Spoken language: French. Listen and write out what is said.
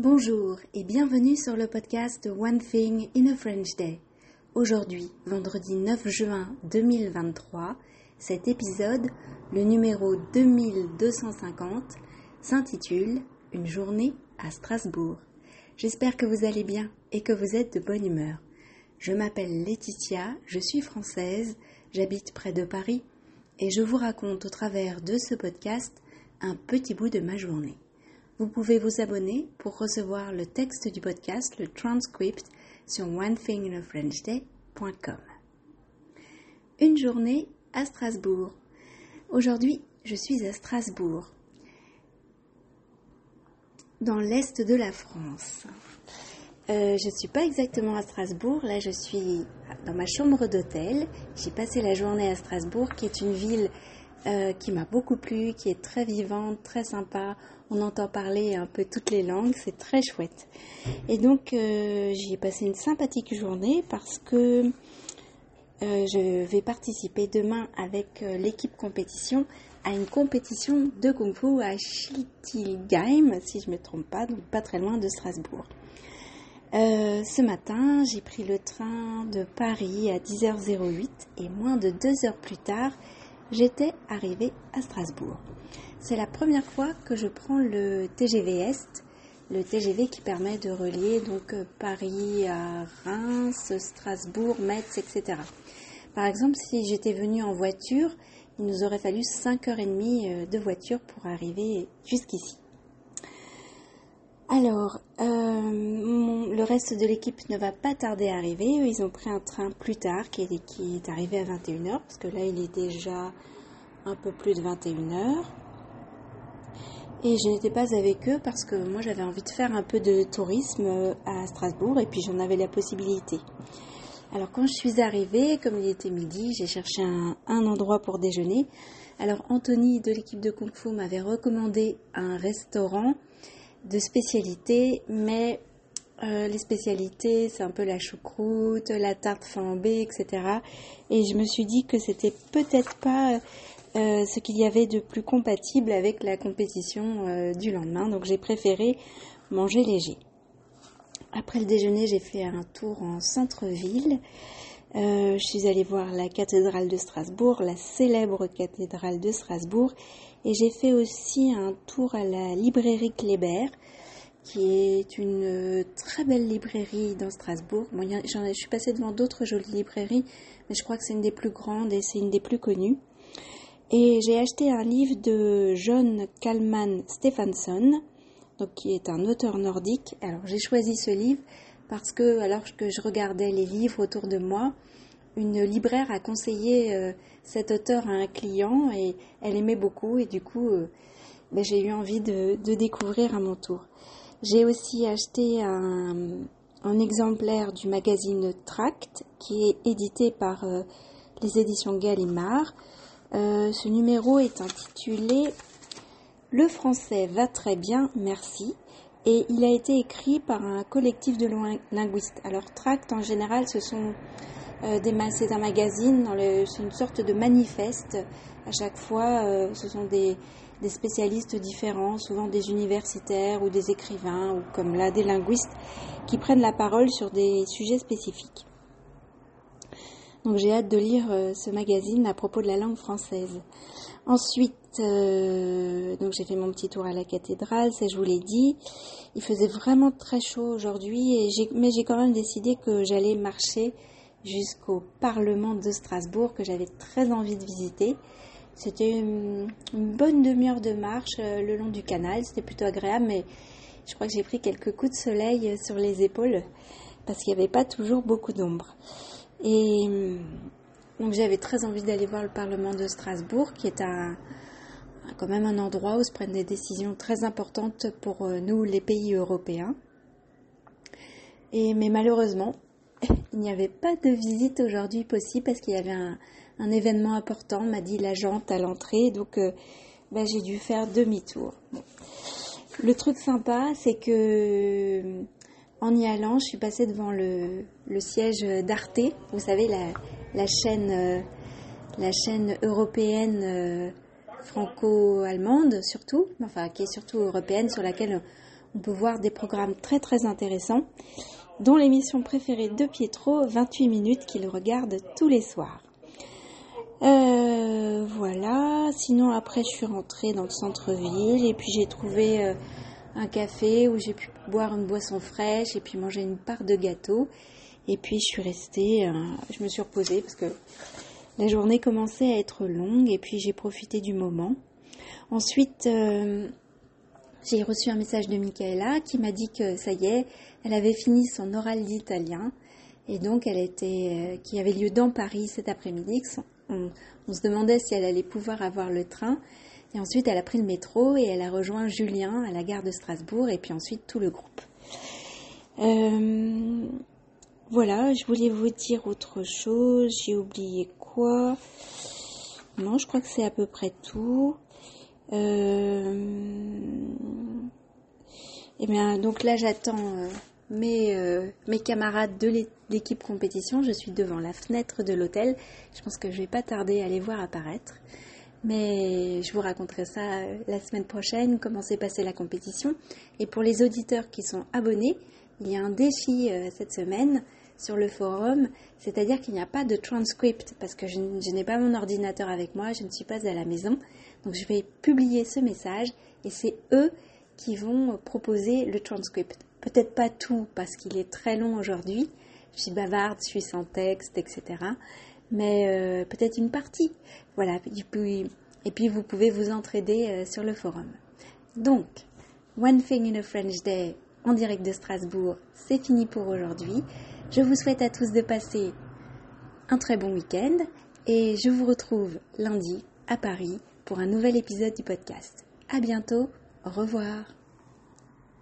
Bonjour et bienvenue sur le podcast One Thing in a French Day. Aujourd'hui, vendredi 9 juin 2023, cet épisode, le numéro 2250, s'intitule Une journée à Strasbourg. J'espère que vous allez bien et que vous êtes de bonne humeur. Je m'appelle Laetitia, je suis française, j'habite près de Paris et je vous raconte au travers de ce podcast un petit bout de ma journée. Vous pouvez vous abonner pour recevoir le texte du podcast, le transcript, sur onethinginafrenchday.com. Une journée à Strasbourg. Aujourd'hui, je suis à Strasbourg, dans l'est de la France. Euh, je ne suis pas exactement à Strasbourg, là je suis dans ma chambre d'hôtel. J'ai passé la journée à Strasbourg, qui est une ville euh, qui m'a beaucoup plu, qui est très vivante, très sympa. On entend parler un peu toutes les langues, c'est très chouette. Et donc euh, j'y ai passé une sympathique journée parce que euh, je vais participer demain avec l'équipe compétition à une compétition de kung fu à Schiltigheim, si je ne me trompe pas, donc pas très loin de Strasbourg. ce matin, j'ai pris le train de Paris à 10h08 et moins de deux heures plus tard, j'étais arrivée à Strasbourg. C'est la première fois que je prends le TGV Est, le TGV qui permet de relier donc euh, Paris à Reims, Strasbourg, Metz, etc. Par exemple, si j'étais venue en voiture, il nous aurait fallu 5h30 euh, de voiture pour arriver jusqu'ici. Alors, le reste de l'équipe ne va pas tarder à arriver. Ils ont pris un train plus tard qui est, arrivé à 21h, parce que là, il est déjà un peu plus de 21h. Et je n'étais pas avec eux parce que moi, j'avais envie de faire un peu de tourisme à Strasbourg et puis j'en avais la possibilité. Alors, quand je suis arrivée, comme il était midi, j'ai cherché un, un endroit pour déjeuner. Alors, Anthony de l'équipe de Kung Fu m'avait recommandé un restaurant de spécialités, mais euh, les spécialités, c'est un peu la choucroute, la tarte flambée, etc. Et je me suis dit que c'était peut-être pas euh, ce qu'il y avait de plus compatible avec la compétition euh, du lendemain, donc j'ai préféré manger léger. Après le déjeuner, j'ai fait un tour en centre-ville. je suis allée voir la cathédrale de Strasbourg, la célèbre cathédrale de Strasbourg, et j'ai fait aussi un tour à la librairie Kléber, qui est une très belle librairie dans Strasbourg. Bon, je suis passée devant d'autres jolies librairies, mais je crois que c'est une des plus grandes et c'est une des plus connues. Et j'ai acheté un livre de John Kalman Stephenson, donc qui est un auteur nordique. Alors j'ai choisi ce livre parce que alors que je regardais les livres autour de moi, une libraire a conseillé euh, cet auteur à un client et elle aimait beaucoup et du coup euh, ben, j'ai eu envie de, découvrir à mon tour. J'ai aussi acheté un, exemplaire du magazine Tract qui est édité par euh, les éditions Gallimard. ce numéro est intitulé Le français va très bien, merci et il a été écrit par un collectif de linguistes. Alors Tract en général ce sont euh, c'est un magazine, c'est une sorte de manifeste. À chaque fois, euh, ce sont des, spécialistes différents, souvent des universitaires ou des écrivains, ou comme là des linguistes, qui prennent la parole sur des sujets spécifiques. Donc j'ai hâte de lire euh, ce magazine à propos de la langue française. Ensuite, donc j'ai fait mon petit tour à la cathédrale, ça je vous l'ai dit. Il faisait vraiment très chaud aujourd'hui, mais j'ai quand même décidé que j'allais marcher jusqu'au Parlement de Strasbourg que j'avais très envie de visiter. C'était une, bonne demi-heure de marche euh, le long du canal, c'était plutôt agréable, mais je crois que j'ai pris quelques coups de soleil euh, sur les épaules parce qu'il n'y avait pas toujours beaucoup d'ombre. Et euh, donc j'avais très envie d'aller voir le Parlement de Strasbourg, qui est un, quand même un endroit où se prennent des décisions très importantes pour nous, les pays européens. Et, mais malheureusement, il n'y avait pas de visite aujourd'hui possible parce qu'il y avait un, événement important, m'a dit l'agente à l'entrée, donc euh, ben, j'ai dû faire demi-tour. Le truc sympa, c'est que en y allant, je suis passée devant le, siège d'Arte, vous savez, la, chaîne, euh, chaîne européenne euh, franco-allemande surtout, enfin qui est surtout européenne, sur laquelle On peut voir des programmes très très intéressants, dont l'émission préférée de Pietro, 28 minutes qu'il regarde tous les soirs. Euh, voilà, sinon après je suis rentrée dans le centre-ville et puis j'ai trouvé euh, un café où j'ai pu boire une boisson fraîche et puis manger une part de gâteau. Et puis je suis restée, euh, je me suis reposée parce que la journée commençait à être longue et puis j'ai profité du moment. Ensuite, j'ai reçu un message de Michaela qui m'a dit que ça y est, elle avait fini son oral d'italien et donc elle était, qui avait lieu dans Paris cet après-midi. On, se demandait si elle allait pouvoir avoir le train. Et ensuite, elle a pris le métro et elle a rejoint Julien à la gare de Strasbourg et puis ensuite tout le groupe. Euh, voilà, je voulais vous dire autre chose. J'ai oublié quoi? Non, je crois que c'est à peu près tout. Euh... Et eh bien, donc là, j'attends euh, mes, euh, mes camarades de l'équipe compétition. Je suis devant la fenêtre de l'hôtel. Je pense que je vais pas tarder à les voir apparaître. Mais je vous raconterai ça euh, la semaine prochaine, comment s'est passée la compétition. Et pour les auditeurs qui sont abonnés, il y a un défi cette semaine sur le forum, c'est-à-dire qu'il n'y a pas de transcript parce que je, n'ai pas mon ordinateur avec moi, je ne suis pas à la maison. Donc je vais publier ce message et c'est eux qui vont proposer le transcript. Peut-être pas tout parce qu'il est très long aujourd'hui. Je suis bavarde, je suis sans texte, etc. Mais euh, peut-être une partie. Voilà. Et puis, vous pouvez vous entraider euh, sur le forum. Donc, One Thing in a French Day en direct de Strasbourg, c'est fini pour aujourd'hui. Je vous souhaite à tous de passer un très bon week-end et je vous retrouve lundi à Paris pour un nouvel épisode du podcast. À bientôt, au revoir.